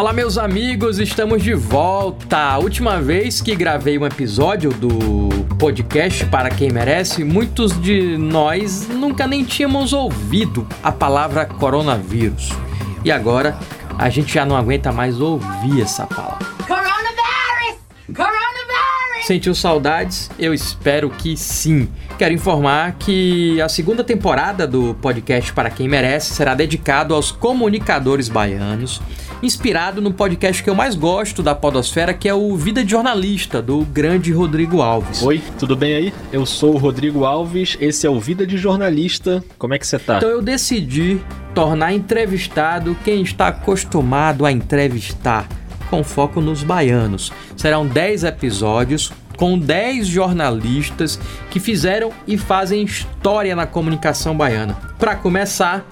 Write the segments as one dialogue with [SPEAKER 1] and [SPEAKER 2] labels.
[SPEAKER 1] Olá, meus amigos, estamos de volta. A última vez que gravei um episódio do podcast Para Quem Merece, muitos de nós nunca nem tínhamos ouvido a palavra coronavírus. E agora a gente já não aguenta mais ouvir essa palavra. Coronavirus! Coronavirus! Sentiu saudades? Eu espero que sim. Quero informar que a segunda temporada do podcast Para Quem Merece será dedicado aos comunicadores baianos inspirado no podcast que eu mais gosto da Podosfera, que é o Vida de Jornalista, do grande Rodrigo Alves.
[SPEAKER 2] Oi, tudo bem aí? Eu sou o Rodrigo Alves, esse é o Vida de Jornalista. Como é que você tá?
[SPEAKER 1] Então eu decidi tornar entrevistado quem está acostumado a entrevistar, com foco nos baianos. Serão 10 episódios com 10 jornalistas que fizeram e fazem história na comunicação baiana. Para começar,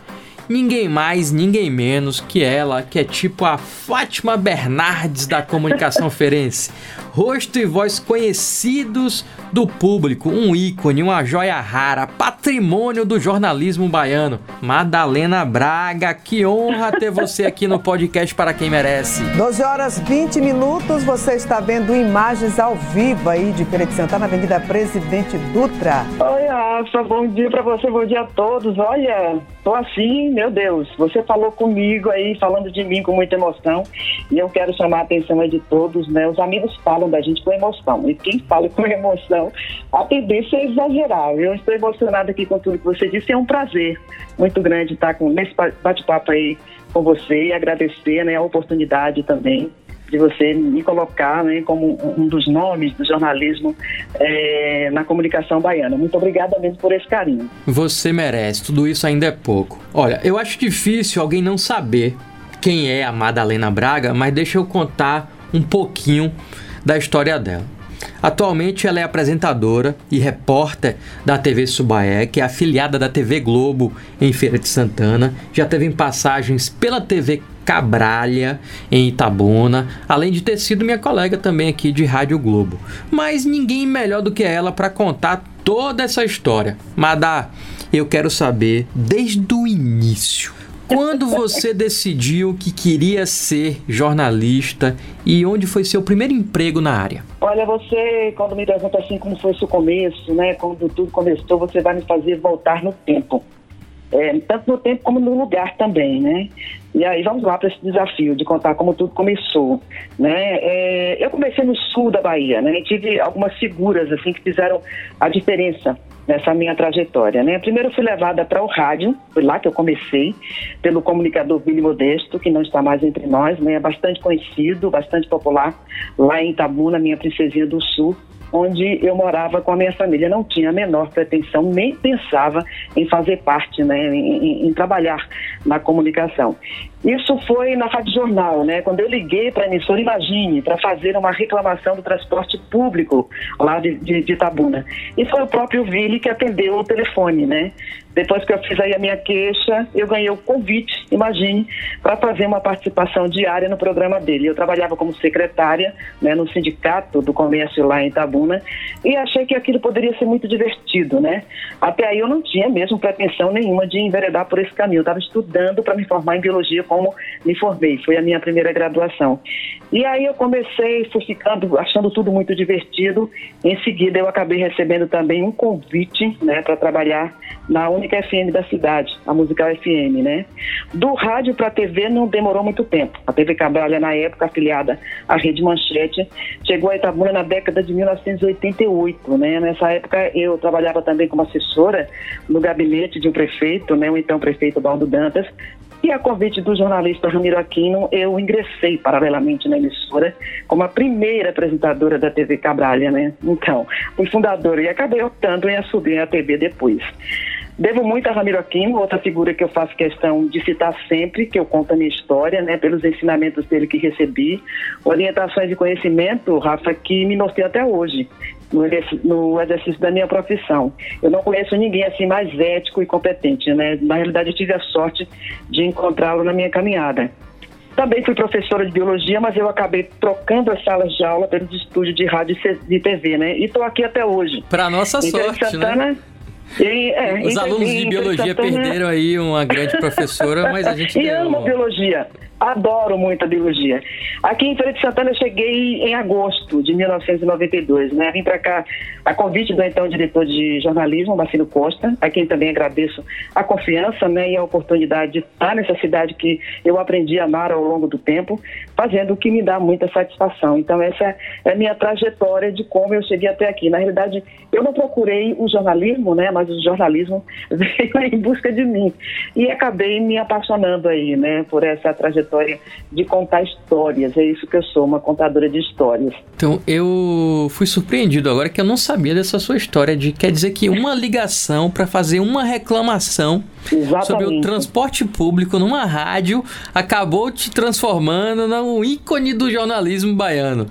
[SPEAKER 1] ninguém mais, ninguém menos que ela, que é tipo a Fátima Bernardes da comunicação ferense. Rosto e voz conhecidos do público, um ícone, uma joia rara, patrimônio do jornalismo baiano. Madalena Braga, que honra ter você aqui no podcast para quem merece.
[SPEAKER 3] 12 horas 20 minutos, você está vendo imagens ao vivo aí de Feira de Santana, Avenida Presidente Dutra.
[SPEAKER 4] Oi, Rafa, bom dia para você, bom dia a todos. Olha, tô assim, meu Deus, você falou comigo aí, falando de mim com muita emoção, e eu quero chamar a atenção aí de todos, né? Os amigos falam da gente com emoção, e quem fala com emoção, a tendência é exagerar. Eu estou emocionada aqui com tudo que você disse, é um prazer muito grande estar com, nesse bate-papo aí com você e agradecer né, a oportunidade também de você me colocar né, como um dos nomes do jornalismo é, na comunicação baiana. Muito obrigada mesmo por esse carinho.
[SPEAKER 1] Você merece, tudo isso ainda é pouco. Olha, eu acho difícil alguém não saber quem é a Madalena Braga, mas deixa eu contar um pouquinho da história dela. Atualmente ela é apresentadora e repórter da TV Subaé, que é afiliada da TV Globo em Feira de Santana. Já teve passagens pela TV Cabralha, em Itabuna, além de ter sido minha colega também aqui de Rádio Globo. Mas ninguém melhor do que ela para contar toda essa história. Madá, eu quero saber desde o início. Quando você decidiu que queria ser jornalista e onde foi seu primeiro emprego na área?
[SPEAKER 4] Olha, você, quando me pergunta assim como foi seu começo, né? Quando tudo começou, você vai me fazer voltar no tempo. É, tanto no tempo como no lugar também, né? E aí vamos lá para esse desafio de contar como tudo começou, né? É, eu comecei no sul da Bahia, né? E tive algumas figuras assim que fizeram a diferença nessa minha trajetória, né? Primeiro fui levada para o rádio, foi lá que eu comecei, pelo comunicador Billy Modesto, que não está mais entre nós, né? É bastante conhecido, bastante popular lá em Itabuna, minha princesinha do sul onde eu morava com a minha família. Não tinha a menor pretensão, nem pensava em fazer parte, né, em, em, em trabalhar na comunicação. Isso foi na Rádio Jornal, né? Quando eu liguei para a emissora, imagine, para fazer uma reclamação do transporte público lá de, de, de Itabuna. E foi o próprio Vili que atendeu o telefone, né? Depois que eu fiz aí a minha queixa, eu ganhei o convite, imagine, para fazer uma participação diária no programa dele. Eu trabalhava como secretária né, no sindicato do comércio lá em Itabuna e achei que aquilo poderia ser muito divertido, né? Até aí eu não tinha mesmo pretensão nenhuma de enveredar por esse caminho. Eu estava estudando para me formar em biologia como me formei. Foi a minha primeira graduação. E aí eu comecei, fui ficando, achando tudo muito divertido. Em seguida eu acabei recebendo também um convite né, para trabalhar na única FM da cidade, a Musical FM, né? Do rádio para a TV não demorou muito tempo. A TV Cabralha, na época, afiliada à Rede Manchete, chegou a Itabuna na década de 1988, né? Nessa época eu trabalhava também como assessora no gabinete de um prefeito, né? O então prefeito Baldo Dantas, e a convite do jornalista Ramiro Aquino, eu ingressei paralelamente na emissora como a primeira apresentadora da TV Cabralha, né? Então, fui fundadora e acabei optando em assumir a TV depois. Devo muito a Ramiro Aquino, outra figura que eu faço questão de citar sempre, que eu conto a minha história, né, pelos ensinamentos dele que recebi, orientações de conhecimento, Rafa, que me mostrei até hoje no exercício da minha profissão. Eu não conheço ninguém assim mais ético e competente, né? Na realidade, eu tive a sorte de encontrá-lo na minha caminhada. Também fui professora de biologia, mas eu acabei trocando as salas de aula pelos estúdios de rádio e TV, né? E estou aqui até hoje.
[SPEAKER 1] Para nossa sorte,
[SPEAKER 4] Santana,
[SPEAKER 1] né?
[SPEAKER 4] E, é,
[SPEAKER 1] Os alunos de biologia perderam aí uma grande professora, mas a gente
[SPEAKER 4] E amo biologia. Adoro muito a biologia. Aqui em Feira de Santana eu cheguei em agosto de 1992, né? Vim para cá a convite do então diretor de jornalismo, Marcelo Costa, a quem também agradeço a confiança né, e a oportunidade de estar nessa cidade que eu aprendi a amar ao longo do tempo, fazendo o que me dá muita satisfação. Então essa é a minha trajetória de como eu cheguei até aqui. Na realidade, eu não procurei o jornalismo, né? Mas o jornalismo veio em busca de mim. E acabei me apaixonando aí, né? Por essa trajetória de contar histórias. É isso que eu sou, uma contadora de histórias.
[SPEAKER 1] Então, eu fui surpreendido agora que eu não sabia dessa sua história de quer dizer que uma ligação para fazer uma reclamação Exatamente. sobre o transporte público numa rádio acabou te transformando num ícone do jornalismo baiano.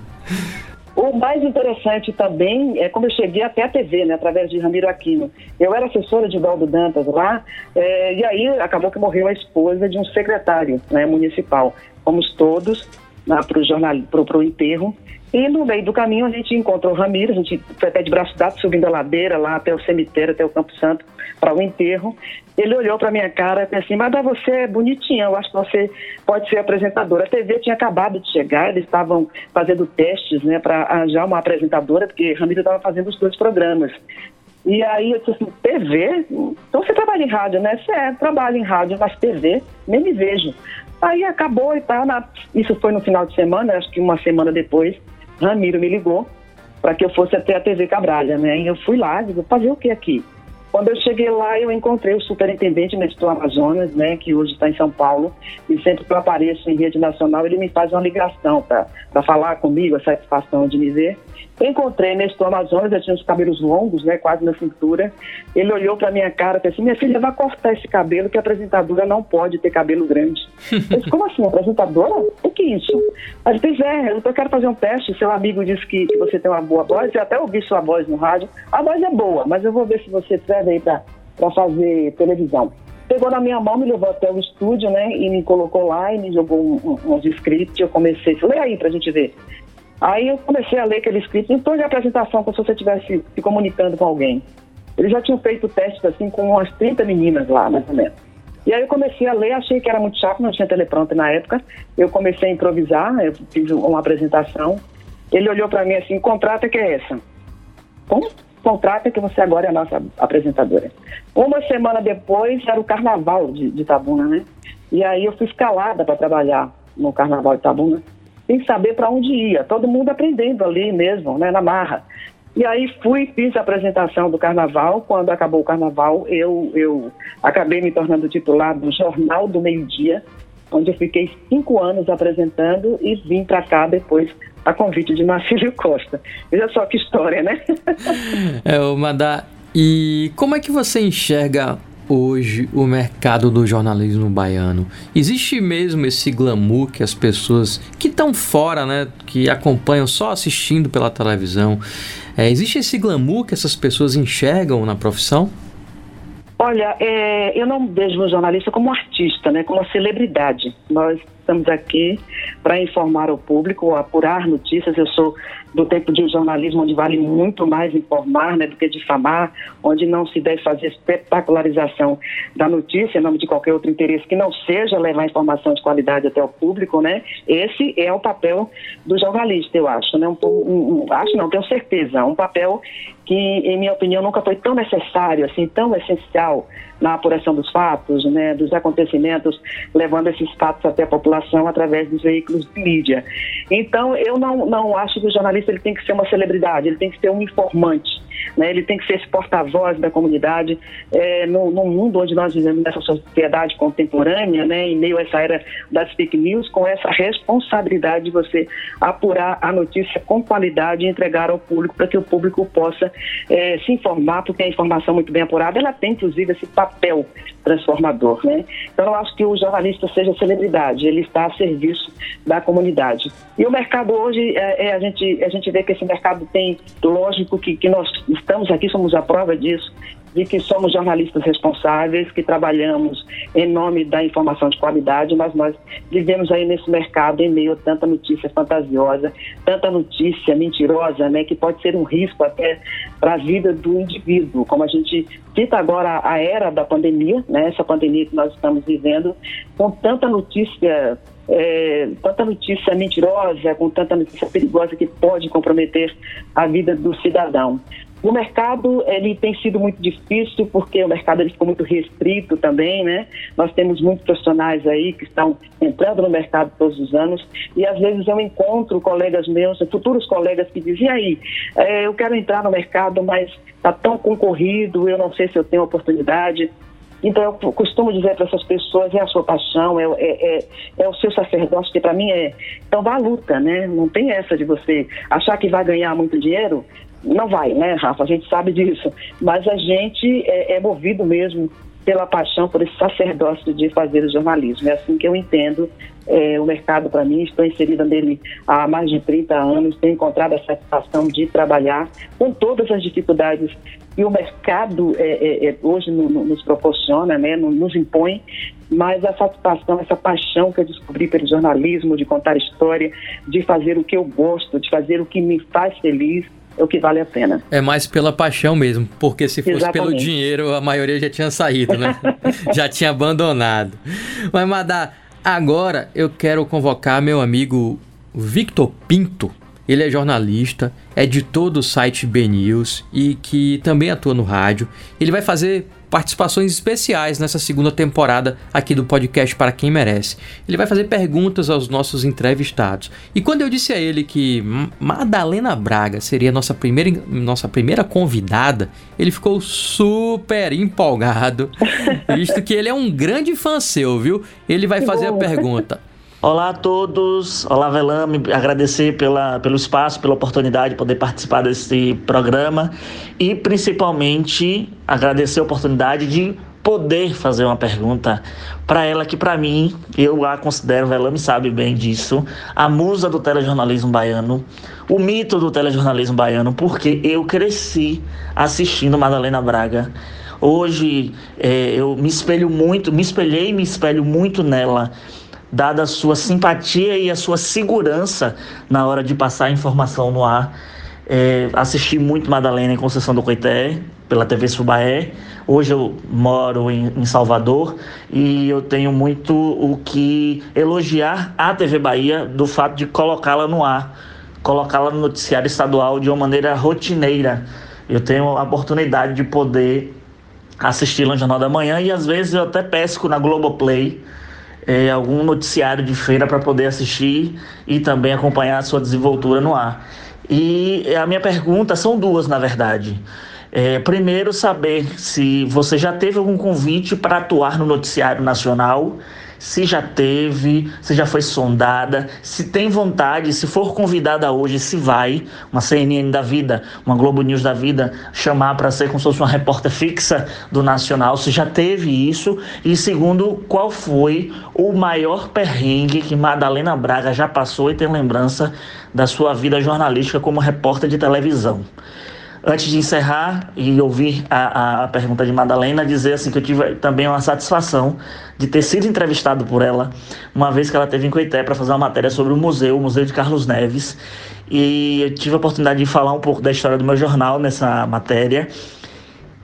[SPEAKER 4] O mais interessante também é como eu cheguei até a TV, né, através de Ramiro Aquino. Eu era assessora de Valdo Dantas lá, é, e aí acabou que morreu a esposa de um secretário né, municipal. Fomos todos para o enterro. E no meio do caminho a gente encontrou o Ramiro, a gente foi até de braço dado subindo a ladeira lá até o cemitério, até o Campo Santo, para o enterro. Ele olhou para minha cara e disse assim, mas você é bonitinha, eu acho que você pode ser apresentadora. A TV tinha acabado de chegar, eles estavam fazendo testes né, para arranjar uma apresentadora, porque Ramiro estava fazendo os dois programas. E aí eu disse assim, TV? Então você trabalha em rádio, né? Você é, trabalha em rádio, mas TV, nem me vejo. Aí acabou e tal. Na... Isso foi no final de semana, acho que uma semana depois, Ramiro me ligou para que eu fosse até a TV Cabralha, né? E eu fui lá, digo, fazer o que aqui? Quando eu cheguei lá, eu encontrei o superintendente do Amazonas, né, que hoje está em São Paulo, e sempre que eu apareço em rede nacional, ele me faz uma ligação para falar comigo, a satisfação de me ver. Encontrei Nestor Amazonas, ele tinha os cabelos longos, né, quase na cintura. Ele olhou para minha cara e disse assim: Minha filha, vai cortar esse cabelo, que a apresentadora não pode ter cabelo grande. Eu disse: Como assim, apresentadora? O que é isso? Ele disse: É, eu quero fazer um teste. Seu amigo disse que, que você tem uma boa voz, eu até ouvi sua voz no rádio. A voz é boa, mas eu vou ver se você serve para fazer televisão pegou na minha mão, me levou até o estúdio, né, e me colocou lá e me jogou um, um, uns scripts. Eu comecei, falei aí pra gente ver. Aí eu comecei a ler aquele escrito em tom de apresentação, como se você estivesse se comunicando com alguém. Eles já tinham feito testes assim com umas 30 meninas lá, mais ou menos. E aí eu comecei a ler, achei que era muito chato, não tinha teleprompter na época. Eu comecei a improvisar, eu fiz uma apresentação. Ele olhou para mim assim, contrata que é essa? Como? Contrata que você agora é a nossa apresentadora. Uma semana depois era o carnaval de, de Tabuna, né? E aí eu fui escalada para trabalhar no carnaval de Tabuna sem saber para onde ia. Todo mundo aprendendo ali mesmo, né, na marra. E aí fui, fiz a apresentação do carnaval. Quando acabou o carnaval, eu, eu acabei me tornando titular do Jornal do Meio Dia, onde eu fiquei cinco anos apresentando e vim para cá depois a convite de Marcílio Costa. Veja só que história, né?
[SPEAKER 1] é, o Madá, e como é que você enxerga hoje o mercado do jornalismo baiano? Existe mesmo esse glamour que as pessoas que estão fora, né, que acompanham só assistindo pela televisão, é, existe esse glamour que essas pessoas enxergam na profissão?
[SPEAKER 4] Olha, é, eu não vejo o jornalista como um artista, né, como uma celebridade. Nós estamos aqui para informar o público, apurar notícias. Eu sou do tempo de jornalismo onde vale muito mais informar né, do que difamar, onde não se deve fazer espetacularização da notícia em nome de qualquer outro interesse que não seja levar informação de qualidade até o público, né? Esse é o papel do jornalista, eu acho, né? Um, um, um, acho não, tenho certeza, um papel que, em minha opinião, nunca foi tão necessário, assim, tão essencial na apuração dos fatos, né, dos acontecimentos, levando esses fatos até a população através dos veículos de mídia. Então, eu não, não acho que o jornalista ele tem que ser uma celebridade, ele tem que ser um informante. Né? Ele tem que ser esse porta-voz da comunidade é, no, no, mundo onde nós vivemos nessa sociedade contemporânea, né? em meio a essa era das fake news, com essa responsabilidade de você apurar a notícia com qualidade e entregar ao público para que o público possa é, se informar, porque a informação muito bem apurada ela tem inclusive esse papel transformador, né? Então eu acho que o jornalista seja celebridade, ele está a serviço da comunidade. E o mercado hoje, é, é, a, gente, a gente vê que esse mercado tem, lógico que, que nós estamos aqui, somos a prova disso, de que somos jornalistas responsáveis, que trabalhamos em nome da informação de qualidade, mas nós vivemos aí nesse mercado em meio a tanta notícia fantasiosa, tanta notícia mentirosa, né, que pode ser um risco até para a vida do indivíduo. Como a gente cita agora a era da pandemia, né, essa pandemia que nós estamos vivendo, com tanta notícia é, tanta notícia mentirosa, com tanta notícia perigosa que pode comprometer a vida do cidadão. O mercado ele tem sido muito difícil porque o mercado ele ficou muito restrito também, né? Nós temos muitos profissionais aí que estão entrando no mercado todos os anos e às vezes eu encontro colegas meus, futuros colegas que dizem aí, é, eu quero entrar no mercado, mas está tão concorrido, eu não sei se eu tenho oportunidade. Então, eu costumo dizer para essas pessoas: é a sua paixão, é, é, é, é o seu sacerdócio, que para mim é. Então, vá à luta, né? Não tem essa de você achar que vai ganhar muito dinheiro. Não vai, né, Rafa? A gente sabe disso. Mas a gente é, é movido mesmo pela paixão, por esse sacerdócio de fazer o jornalismo. É assim que eu entendo é, o mercado para mim. Estou inserida nele há mais de 30 anos, tenho encontrado a satisfação de trabalhar com todas as dificuldades que o mercado é, é, é hoje no, no, nos proporciona, né, nos impõe, mas a satisfação, essa paixão que eu descobri pelo jornalismo, de contar história, de fazer o que eu gosto, de fazer o que me faz feliz, é o que vale a pena.
[SPEAKER 1] É mais pela paixão mesmo, porque se fosse Exatamente. pelo dinheiro, a maioria já tinha saído, né? já tinha abandonado. Mas, Madá, agora eu quero convocar meu amigo Victor Pinto, ele é jornalista, é editor do site BNews e que também atua no rádio. Ele vai fazer participações especiais nessa segunda temporada aqui do podcast Para Quem Merece. Ele vai fazer perguntas aos nossos entrevistados. E quando eu disse a ele que Madalena Braga seria nossa primeira, nossa primeira convidada, ele ficou super empolgado, visto que ele é um grande fã seu, viu? Ele vai fazer a pergunta:
[SPEAKER 5] Olá a todos, olá Velame, agradecer pela, pelo espaço, pela oportunidade de poder participar desse programa. E principalmente agradecer a oportunidade de poder fazer uma pergunta para ela que para mim, eu a considero, Velame sabe bem disso, a musa do telejornalismo baiano, o mito do telejornalismo baiano, porque eu cresci assistindo Madalena Braga. Hoje é, eu me espelho muito, me espelhei e me espelho muito nela dada a sua simpatia e a sua segurança na hora de passar a informação no ar. É, assisti muito Madalena em Conceição do Coité, pela TV Subaé. Hoje eu moro em, em, Salvador e eu tenho muito o que elogiar a TV Bahia do fato de colocá-la no ar, colocá-la no noticiário estadual de uma maneira rotineira. Eu tenho a oportunidade de poder assisti-la no Jornal da Manhã e às vezes eu até pesco na Globoplay é, algum noticiário de feira para poder assistir e também acompanhar a sua desenvoltura no ar. E a minha pergunta são duas, na verdade. É, primeiro, saber se você já teve algum convite para atuar no noticiário nacional se já teve, se já foi sondada, se tem vontade, se for convidada hoje, se vai, uma CNN da vida, uma Globo News da vida, chamar para ser como se fosse uma repórter fixa do Nacional, se já teve isso. E segundo, qual foi o maior perrengue que Madalena Braga já passou e tem lembrança da sua vida jornalística como repórter de televisão? Antes de encerrar e ouvir a, a pergunta de Madalena, dizer assim que eu tive também uma satisfação de ter sido entrevistado por ela, uma vez que ela teve em Coité para fazer uma matéria sobre o museu, o Museu de Carlos Neves. E eu tive a oportunidade de falar um pouco da história do meu jornal nessa matéria.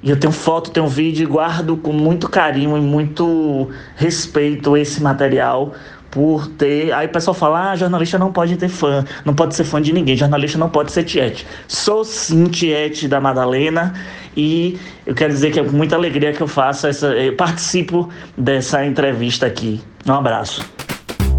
[SPEAKER 5] E eu tenho foto, tenho vídeo e guardo com muito carinho e muito respeito esse material, por ter. Aí o pessoal fala: ah, jornalista não pode ter fã, não pode ser fã de ninguém, jornalista não pode ser tiete. Sou sim tiete da Madalena e eu quero dizer que é com muita alegria que eu faço essa. Eu participo dessa entrevista aqui. Um abraço.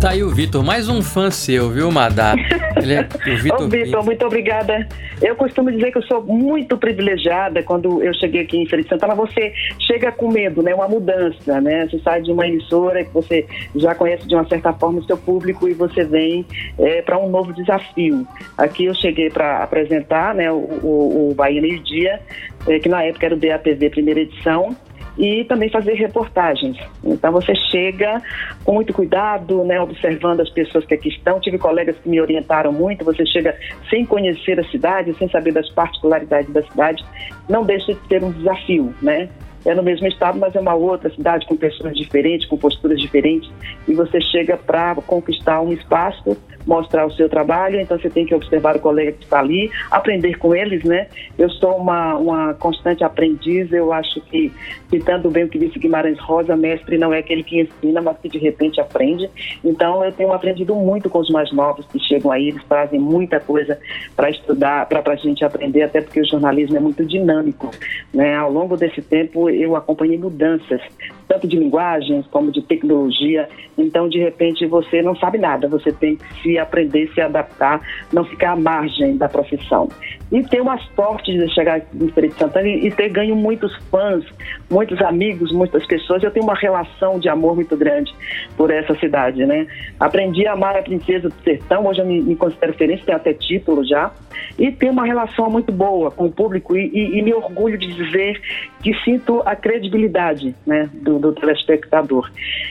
[SPEAKER 1] Tá aí o Vitor, mais um fã seu, viu, Madá?
[SPEAKER 4] Ele é o Vitor. Ô, Vitor, muito obrigada. Eu costumo dizer que eu sou muito privilegiada quando eu cheguei aqui em Feira Santana. Você chega com medo, né? Uma mudança, né? Você sai de uma emissora que você já conhece de uma certa forma o seu público e você vem é, para um novo desafio. Aqui eu cheguei para apresentar, né? O, o, o Bahia Meio Dia, é, que na época era o BAPV primeira edição e também fazer reportagens. Então você chega com muito cuidado, né, observando as pessoas que aqui estão. Tive colegas que me orientaram muito. Você chega sem conhecer a cidade, sem saber das particularidades da cidade, não deixa de ter um desafio, né? É no mesmo estado, mas é uma outra cidade com pessoas diferentes, com posturas diferentes, e você chega para conquistar um espaço, mostrar o seu trabalho, então você tem que observar o colega que está ali, aprender com eles, né? Eu sou uma, uma constante aprendiz, eu acho que, citando bem o que disse Guimarães Rosa, mestre não é aquele que ensina, mas que de repente aprende. Então eu tenho aprendido muito com os mais novos que chegam aí, eles trazem muita coisa para estudar, para a gente aprender, até porque o jornalismo é muito dinâmico, né? Ao longo desse tempo eu acompanhei mudanças, tanto de linguagens como de tecnologia. Então, de repente, você não sabe nada, você tem que se aprender, se adaptar, não ficar à margem da profissão. E ter uma sorte de chegar no Espírito Santana e ter ganho muitos fãs, muitos amigos, muitas pessoas. Eu tenho uma relação de amor muito grande por essa cidade, né? Aprendi a amar a princesa do sertão, hoje eu me, me considero referência, tenho até título já. E tenho uma relação muito boa com o público e, e, e me orgulho de dizer que sinto a credibilidade né, do, do telespectador.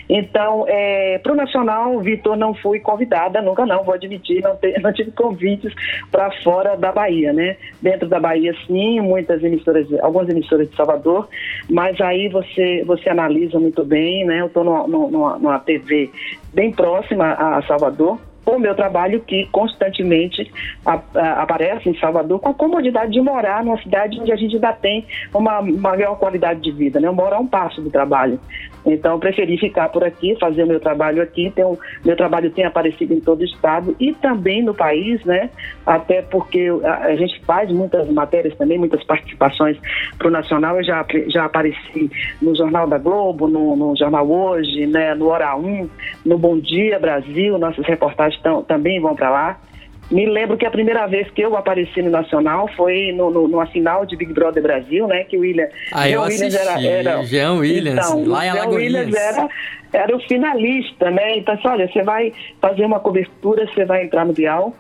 [SPEAKER 4] Então, é, para o Nacional, Vitor, não fui convidada, nunca não, vou admitir, não, não tive convites para fora da Bahia, né? Dentro da Bahia, sim, muitas emissoras, algumas emissoras de Salvador, mas aí você, você analisa muito bem, né? Eu estou numa, numa, numa TV bem próxima a Salvador, o meu trabalho que constantemente aparece em Salvador com a comodidade de morar numa cidade onde a gente ainda tem uma maior qualidade de vida, né? Eu moro a um passo do trabalho. Então, preferi ficar por aqui, fazer o meu trabalho aqui. Então, meu trabalho tem aparecido em todo o estado e também no país, né? Até porque a, a gente faz muitas matérias também, muitas participações para o Nacional. Eu já, já apareci no Jornal da Globo, no, no Jornal Hoje, né? no Hora 1, no Bom Dia Brasil. Nossas reportagens tão, também vão para lá. Me lembro que a primeira vez que eu apareci no Nacional foi no, no, numa final de Big Brother Brasil, né? Que o William.
[SPEAKER 1] Ah, eu Williams assisti. Era, era, Jean Williams, então, lá em Alagoas. Williams
[SPEAKER 4] era, era o finalista, né? Então, assim, olha, você vai fazer uma cobertura, você vai entrar no Bial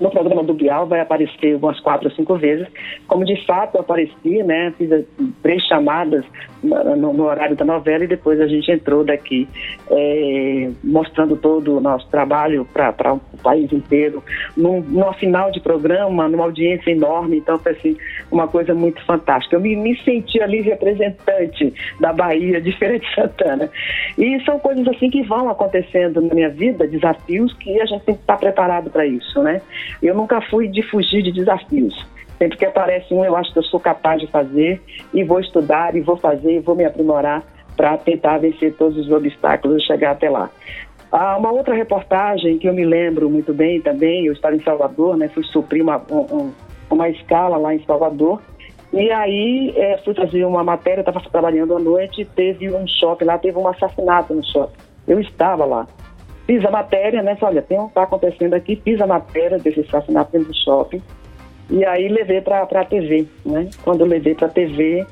[SPEAKER 4] no programa do Bial vai aparecer umas quatro ou cinco vezes, como de fato eu apareci, né? Fiz três chamadas no, no horário da novela e depois a gente entrou daqui é, mostrando todo o nosso trabalho para o país inteiro, num, numa final de programa, numa audiência enorme, então foi assim, uma coisa muito fantástica. Eu me, me senti ali representante da Bahia, de Feira de Santana. E são coisas assim que vão acontecendo na minha vida, desafios que a gente tem que estar preparado para isso, né? Eu nunca fui de fugir de desafios. Sempre que aparece um, eu acho que eu sou capaz de fazer e vou estudar e vou fazer e vou me aprimorar para tentar vencer todos os obstáculos e chegar até lá. Ah, uma outra reportagem que eu me lembro muito bem também, eu estava em Salvador, né, fui suprir uma, um, uma escala lá em Salvador, e aí é, fui fazer uma matéria, estava trabalhando à noite, teve um shopping lá, teve um assassinato no shopping. Eu estava lá. Fiz a matéria, né? Olha, tem um tá acontecendo aqui, fiz a matéria desse assassinato dentro do shopping. E aí levei para a TV, né? Quando eu levei para a TV,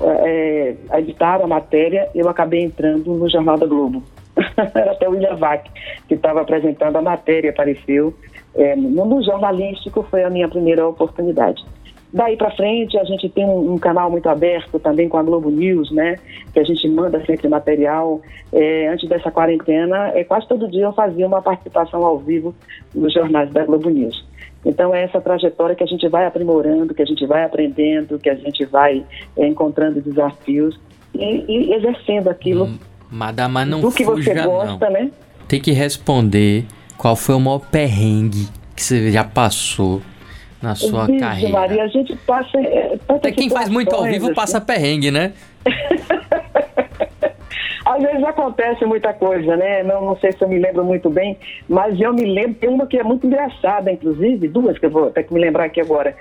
[SPEAKER 4] é, editaram a matéria, eu acabei entrando no Jornal da Globo. Era até o William Vac, que estava apresentando a matéria, apareceu. É, no, no jornalístico foi a minha primeira oportunidade. Daí para frente, a gente tem um, um, canal muito aberto também com a Globo News, né? Que a gente manda sempre material. É, antes dessa quarentena, é, quase todo dia eu fazia uma participação ao vivo nos jornais da Globo News. Então, é essa trajetória que a gente vai aprimorando, que a gente vai aprendendo, que a gente vai é, encontrando desafios e, e exercendo aquilo hum,
[SPEAKER 1] Madama, não do que você gosta, não. né? Tem que responder qual foi o maior perrengue que você já passou na sua Vixe, carreira?
[SPEAKER 4] Maria, a gente passa. É,
[SPEAKER 1] Até quem faz muito ao vivo assim. passa perrengue, né?
[SPEAKER 4] Às vezes acontece muita coisa, né? Não, não sei se eu me lembro muito bem, mas eu me lembro, tem uma que é muito engraçada, inclusive, duas que eu vou ter que me lembrar aqui agora.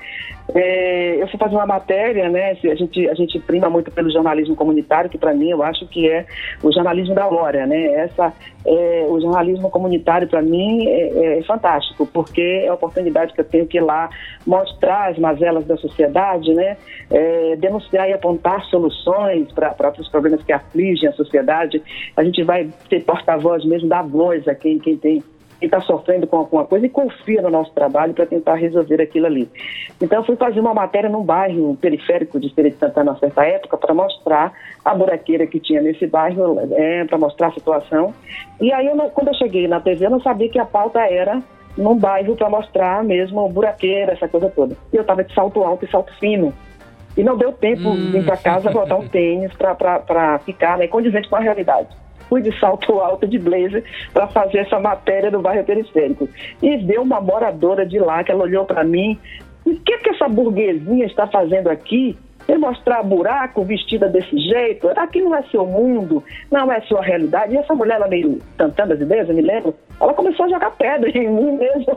[SPEAKER 4] É, eu fui fazer uma matéria, né? A gente, a gente prima muito pelo jornalismo comunitário, que para mim eu acho que é o jornalismo da hora, né? Essa, é, o jornalismo comunitário para mim é, é, fantástico, porque é a oportunidade que eu tenho que ir lá mostrar as mazelas da sociedade, né? É, denunciar e apontar soluções para os problemas que afligem a sociedade. A gente vai ter porta-voz mesmo, dar voz a quem, quem tem está sofrendo com alguma coisa e confia no nosso trabalho para tentar resolver aquilo ali. Então, eu fui fazer uma matéria num bairro periférico de Espírito Santana, na certa época, para mostrar a buraqueira que tinha nesse bairro, é, para mostrar a situação. E aí, eu, quando eu cheguei na TV, eu não sabia que a pauta era num bairro para mostrar mesmo buraqueira, essa coisa toda. E eu estava de salto alto e salto fino. E não deu tempo hum. de ir para casa botar um tênis para ficar né, condizente com a realidade fui de salto alto de blazer para fazer essa matéria do bairro periférico. E deu uma moradora de lá que ela olhou para mim. O que, que essa burguesinha está fazendo aqui? E mostrar buraco vestida desse jeito, aqui não é seu mundo, não é sua realidade. E essa mulher, ela meio cantando as ideias, eu me lembro, ela começou a jogar pedra em mim mesmo.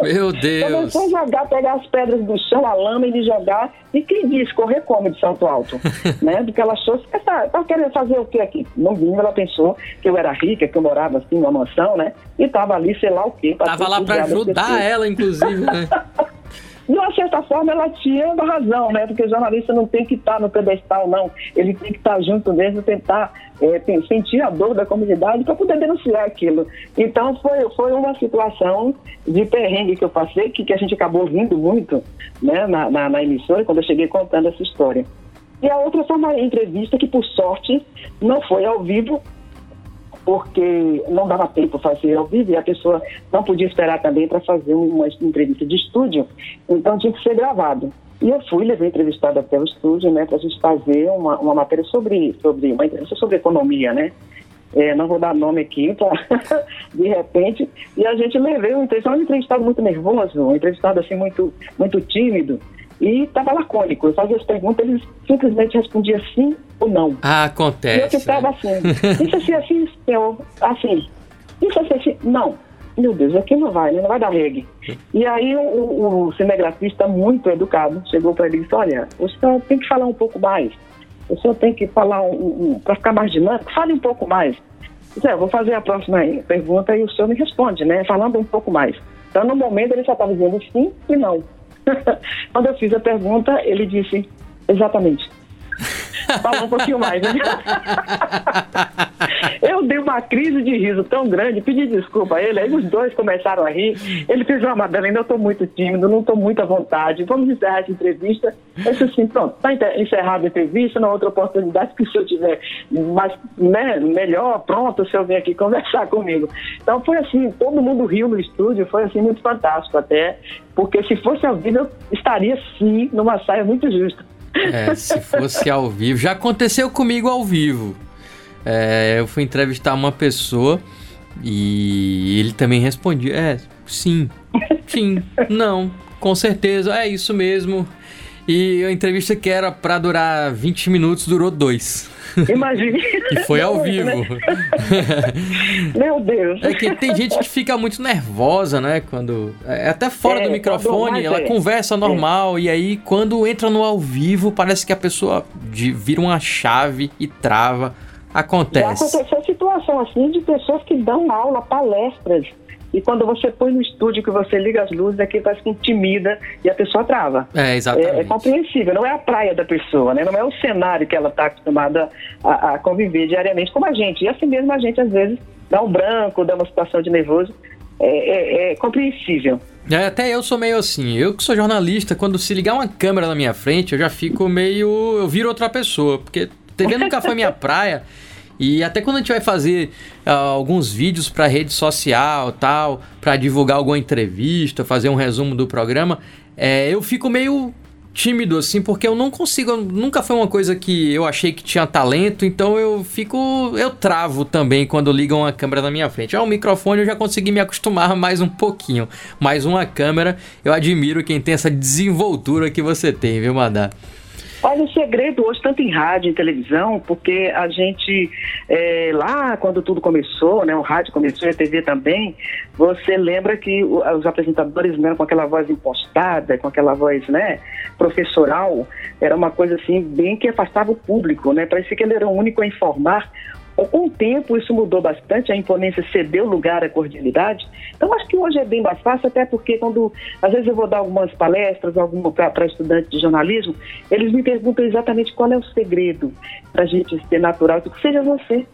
[SPEAKER 1] Meu Deus!
[SPEAKER 4] Começou a jogar, pegar as pedras do chão, a lama e de jogar. E quem disse correr como de salto alto? né? Porque ela achou, você tá, tá querendo fazer o que aqui? No mínimo ela pensou que eu era rica, que eu morava assim numa mansão, né? E tava ali, sei lá o quê.
[SPEAKER 1] Tava lá para ajudar ela, inclusive, né?
[SPEAKER 4] De uma certa forma, ela tinha razão, né? Porque o jornalista não tem que estar no pedestal, não. Ele tem que estar junto mesmo, tentar é, sentir a dor da comunidade para poder denunciar aquilo. Então, foi, foi uma situação de perrengue que eu passei, que, que a gente acabou vindo muito né, na, na, na emissora, quando eu cheguei contando essa história. E a outra foi uma entrevista que, por sorte, não foi ao vivo, porque não dava tempo fazer ao vivo e a pessoa não podia esperar também para fazer uma entrevista de estúdio, então tinha que ser gravado. E eu fui, levei entrevistado até o estúdio, né, para a gente fazer uma, uma matéria sobre, sobre uma entrevista sobre economia, né? É, não vou dar nome aqui, pra, de repente, e a gente levei um entrevistado, um entrevistado muito nervoso, um entrevistado assim muito, muito tímido, e estava lacônico. Eu fazia as perguntas, ele simplesmente respondia sim ou não.
[SPEAKER 1] Ah, acontece.
[SPEAKER 4] E eu ficava assim, isso assim, assim, senhor, assim, isso assim, assim, não. Meu Deus, aqui não vai, né? não vai dar regue. E aí o, o cinegrafista, muito educado, chegou para ele e disse, olha, o senhor tem que falar um pouco mais. O senhor tem que falar, um, um, para ficar mais dinâmico, fale um pouco mais. Zé, vou fazer a próxima pergunta e o senhor me responde, né? Falando um pouco mais. Então, no momento, ele só estava dizendo sim e não. Quando eu fiz a pergunta, ele disse exatamente. Fala um pouquinho mais, né? Dei uma crise de riso tão grande, pedi desculpa a ele, aí os dois começaram a rir. Ele fez uma Madalena, eu estou muito tímido, não estou muito à vontade, vamos encerrar essa entrevista. Eu disse assim, pronto, está encerrada a entrevista, na outra oportunidade que o senhor tiver mais, né, melhor, pronto, o senhor vem aqui conversar comigo. Então foi assim, todo mundo riu no estúdio, foi assim muito fantástico até, porque se fosse ao vivo eu estaria sim numa saia muito justa.
[SPEAKER 1] É, se fosse ao vivo. Já aconteceu comigo ao vivo. É, eu fui entrevistar uma pessoa e ele também respondia: É, sim, sim, não, com certeza, é isso mesmo. E a entrevista que era para durar 20 minutos durou dois.
[SPEAKER 4] Imagine.
[SPEAKER 1] e foi ao né? vivo.
[SPEAKER 4] Meu Deus.
[SPEAKER 1] É que tem gente que fica muito nervosa, né? Quando. É até fora é, do microfone, ela é. conversa normal. É. E aí, quando entra no ao vivo, parece que a pessoa vira uma chave e trava. Acontece.
[SPEAKER 4] Já aconteceu situação assim de pessoas que dão aula, palestras e quando você põe no estúdio que você liga as luzes, aqui parece que intimida e a pessoa trava.
[SPEAKER 1] É, exatamente.
[SPEAKER 4] É, é compreensível, não é a praia da pessoa, né? não é o cenário que ela está acostumada a, a, conviver diariamente como a gente. E assim mesmo a gente, às vezes, dá um branco, dá uma situação de nervoso. É, é, é compreensível.
[SPEAKER 1] É, até eu sou meio assim. Eu que sou jornalista, quando se ligar uma câmera na minha frente, eu já fico meio. Eu viro outra pessoa. Porque TV nunca foi minha praia. E até quando a gente vai fazer uh, alguns vídeos para rede social, tal, para divulgar alguma entrevista, fazer um resumo do programa, é, eu fico meio tímido assim, porque eu não consigo, nunca foi uma coisa que eu achei que tinha talento, então eu fico, eu travo também quando ligam a câmera na minha frente. Ah, o microfone eu já consegui me acostumar mais um pouquinho, mas uma câmera, eu admiro quem tem essa desenvoltura que você tem, viu, Madá?
[SPEAKER 4] Olha, o segredo hoje, tanto em rádio e televisão, porque a gente, é, lá quando tudo começou, né, o rádio começou e a TV também, você lembra que os apresentadores, né, com aquela voz impostada, com aquela voz, né, professoral, era uma coisa assim, bem que afastava o público, né, parecia que ele era o único a informar com o tempo, isso mudou bastante, a imponência cedeu lugar à cordialidade. Então, acho que hoje é bem mais fácil, até porque quando, às vezes, eu vou dar algumas palestras para estudantes de jornalismo, eles me perguntam exatamente qual é o segredo para a gente ser natural. Digo, seja você.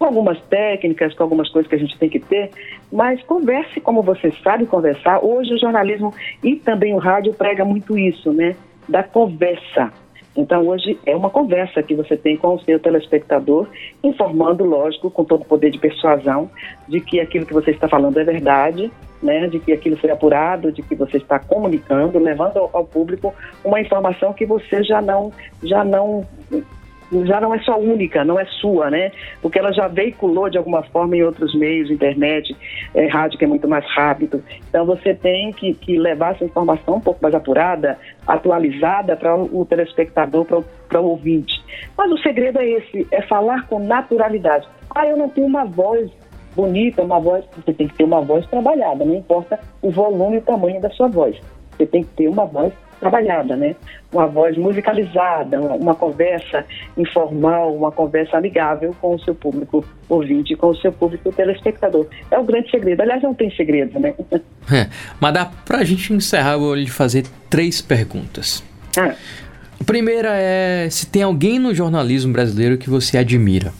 [SPEAKER 4] com algumas técnicas, com algumas coisas que a gente tem que ter, mas converse como você sabe conversar. Hoje o jornalismo e também o rádio prega muito isso, né? Da conversa. Então, hoje é uma conversa que você tem com o seu telespectador, informando, lógico, com todo o poder de persuasão, de que aquilo que você está falando é verdade, né, de que aquilo foi apurado, de que você está comunicando, levando ao, público uma informação que você já não, já não já não é só única, não é sua, né? Porque ela já veiculou de alguma forma em outros meios, internet, é, rádio que é muito mais rápido. Então você tem que, que levar essa informação um pouco mais apurada, atualizada para o telespectador, para o ouvinte. Mas o segredo é esse, é falar com naturalidade. Ah, eu não tenho uma voz bonita, uma voz, você tem que ter uma voz trabalhada, não importa o volume e o tamanho da sua voz. Você tem que ter uma voz trabalhada, né? Uma voz musicalizada, uma, uma, conversa informal, uma conversa amigável com o seu público ouvinte, com o seu público telespectador. É o grande segredo. Aliás, não tem segredo, né?
[SPEAKER 1] É, mas dá pra gente encerrar, eu vou lhe fazer três perguntas. Ah. A primeira é se tem alguém no jornalismo brasileiro que você admira.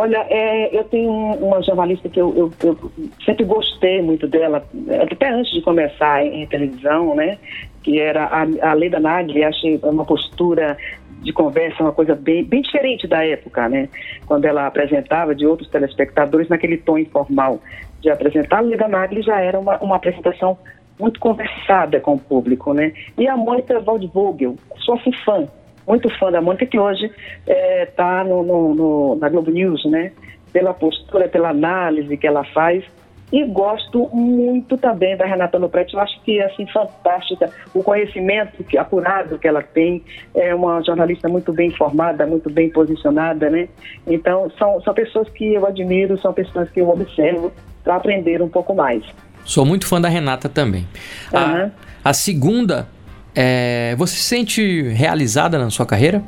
[SPEAKER 4] Olha, é, eu tenho uma jornalista que eu, eu, eu, sempre gostei muito dela, até antes de começar em, televisão, né? Que era a, a Leda Nagli, achei uma postura de conversa, uma coisa bem, bem diferente da época, né? Quando ela apresentava de outros telespectadores naquele tom informal de apresentar, a Leda Nagli já era uma, uma apresentação muito conversada com o público, né? E a Mônica Waldvogel, sou assim fã, muito fã da Mônica, que hoje está é, tá no, no, no, na Globo News, né? Pela postura, pela análise que ela faz. E gosto muito também da Renata Lopretti, eu acho que é assim, fantástica, o conhecimento que, apurado que ela tem, é uma jornalista muito bem informada, muito bem posicionada, né? Então, são, são pessoas que eu admiro, são pessoas que eu observo para aprender um pouco mais.
[SPEAKER 1] Sou muito fã da Renata também. Uhum. A, a segunda é, você se sente realizada na sua carreira?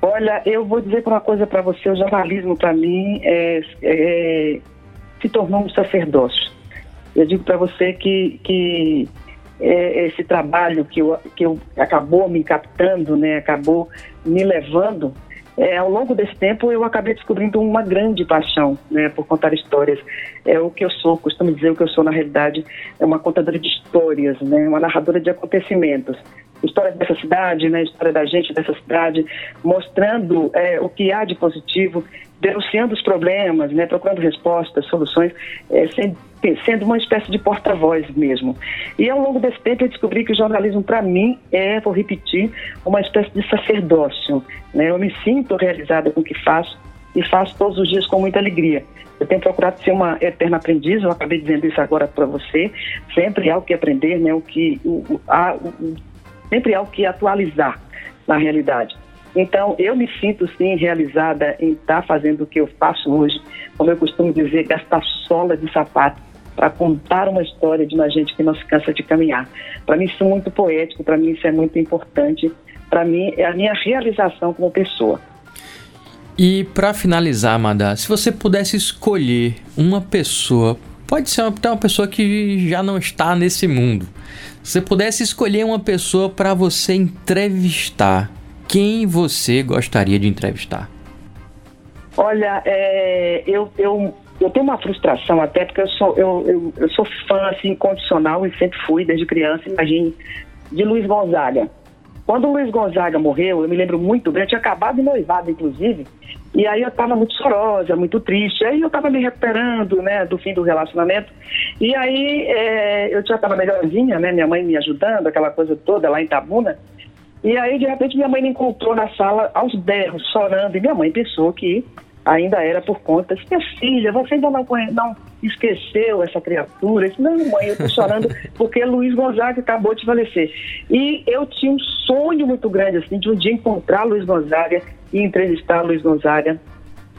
[SPEAKER 4] Olha, eu vou dizer uma coisa para você: o jornalismo, para mim, é, é, se tornou um sacerdócio. Eu digo para você que, que é, esse trabalho que eu, que eu acabou me captando, né, acabou me levando é, ao longo desse tempo eu acabei descobrindo uma grande paixão né, por contar histórias. É o que eu sou, costumo dizer o que eu sou na realidade, é uma contadora de histórias, né, uma narradora de acontecimentos. História dessa cidade, né, história da gente dessa cidade, mostrando é, o que há de positivo, denunciando os problemas, né, procurando respostas, soluções, é, sendo uma espécie de porta-voz mesmo. E ao longo desse tempo eu descobri que o jornalismo, para mim, é, vou repetir, uma espécie de sacerdócio. Né? Eu me sinto realizada com o que faço e faço todos os dias com muita alegria. Eu tenho procurado ser uma eterna aprendiz, eu acabei dizendo isso agora para você. Sempre há o que aprender, né? o que, o, o, há, o, sempre há o que atualizar na realidade. Então, eu me sinto, sim, realizada em estar fazendo o que eu faço hoje, como eu costumo dizer, gastar sola de sapato para contar uma história de uma gente que não se cansa de caminhar. Para mim isso é muito poético, para mim isso é muito importante, para mim é a minha realização como pessoa.
[SPEAKER 1] E para finalizar, Amada, se você pudesse escolher uma pessoa, pode ser até uma pessoa que já não está nesse mundo. Se você pudesse escolher uma pessoa para você entrevistar, quem você gostaria de entrevistar?
[SPEAKER 4] Olha, é, eu, eu eu tenho uma frustração até porque eu sou, eu, eu, eu sou fã assim, incondicional e sempre fui desde criança, imagine, de Luiz Gonzaga. Quando o Luiz Gonzaga morreu, eu me lembro muito bem, eu tinha acabado de noivado, inclusive, e aí eu estava muito chorosa, muito triste. Aí eu estava me recuperando, né, do fim do relacionamento. E aí é, eu já estava melhorzinha, né, minha mãe me ajudando, aquela coisa toda lá em Tabuna. E aí, de repente, minha mãe me encontrou na sala aos berros, chorando. E minha mãe pensou que ainda era por conta. Disse, minha filha, você ainda não, não esqueceu essa criatura? Eu disse, não, mãe, eu estou chorando porque Luiz Gonzaga acabou de falecer. E eu tinha um sonho muito grande, assim, de um dia encontrar Luiz Gonzaga e entrevistar Luiz Gonzaga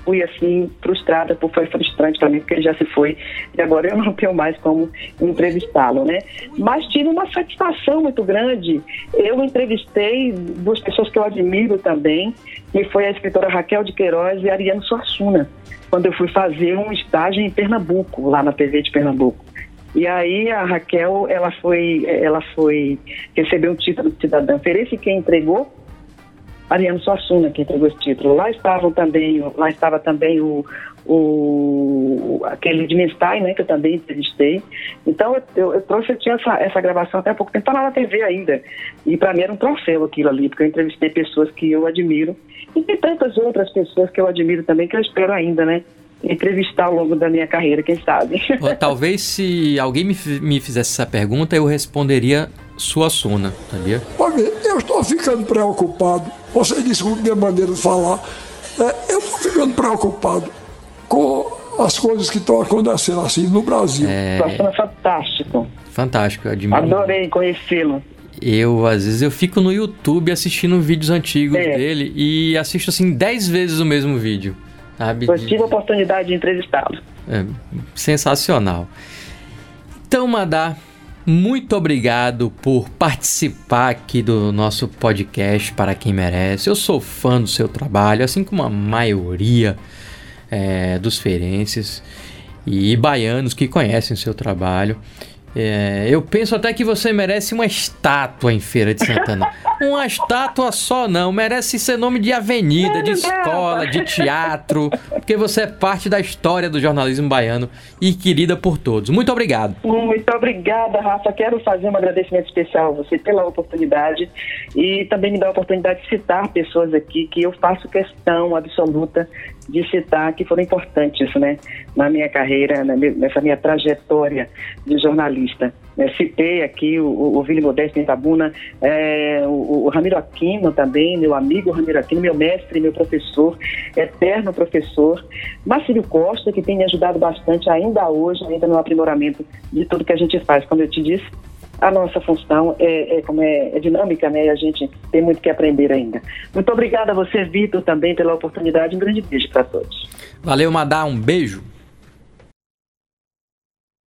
[SPEAKER 4] fui assim frustrada, porque foi frustrante para mim, porque ele já se foi e agora eu não tenho mais como entrevistá-lo, né? Mas tive uma satisfação muito grande. Eu entrevistei duas pessoas que eu admiro também, que foi a escritora Raquel de Queiroz e a Ariane Suassuna, quando eu fui fazer um estágio em Pernambuco, lá na TV de Pernambuco. E aí a Raquel, ela foi, ela foi receber um título de cidadã feliz e quem entregou Ariano Suassuna, que entregou esse título. Lá estavam também, lá estava também o, o aquele de Menstein, né, que eu também entrevistei. Então eu, eu, trouxe, eu tinha essa, essa gravação até há pouco tempo, tá lá na TV ainda. E para mim era um troféu aquilo ali, porque eu entrevistei pessoas que eu admiro. E tem tantas outras pessoas que eu admiro também, que eu espero ainda, né? Entrevistar ao longo da minha carreira, quem sabe.
[SPEAKER 1] Talvez se alguém me, me fizesse essa pergunta, eu responderia sua sona, sabia?
[SPEAKER 6] Olha, eu estou ficando preocupado. Você desculpe minha maneira de falar. É, eu estou ficando preocupado com as coisas que estão acontecendo assim no Brasil.
[SPEAKER 4] É... Está sendo fantástico.
[SPEAKER 1] Fantástico, admiro.
[SPEAKER 4] Adorei conhecê-lo.
[SPEAKER 1] Eu, às vezes, eu fico no YouTube assistindo vídeos antigos é. dele e assisto, assim, 10 vezes o mesmo vídeo.
[SPEAKER 4] Eu tive a oportunidade de entrevistá-lo.
[SPEAKER 1] É, sensacional. Então, Madá, muito obrigado por participar aqui do nosso podcast Para Quem Merece. Eu sou fã do seu trabalho, assim como a maioria é, dos feirenses e baianos que conhecem o seu trabalho. É, eu penso até que você merece uma estátua em Feira de Santana. Uma estátua só não, merece ser nome de avenida, de escola, de teatro, porque você é parte da história do jornalismo baiano e querida por todos. Muito obrigado.
[SPEAKER 4] Muito obrigada, Rafa. Quero fazer um agradecimento especial a você pela oportunidade e também me dar a oportunidade de citar pessoas aqui que eu faço questão absoluta de citar que foram importantes né, na minha carreira, nessa minha trajetória de jornalista. É, citei aqui o, o Vili Modesto Itabuna, é, o, o, Ramiro Aquino também, meu amigo Ramiro Aquino, meu mestre, meu professor, eterno professor. Marcílio Costa, que tem me ajudado bastante ainda hoje, ainda no aprimoramento de tudo que a gente faz. Como eu te disse, a nossa função é, é como é, é, dinâmica, né? E a gente tem muito que aprender ainda. Muito obrigada a você, Vitor, também pela oportunidade. Um grande beijo para todos.
[SPEAKER 1] Valeu, Madá. Um beijo.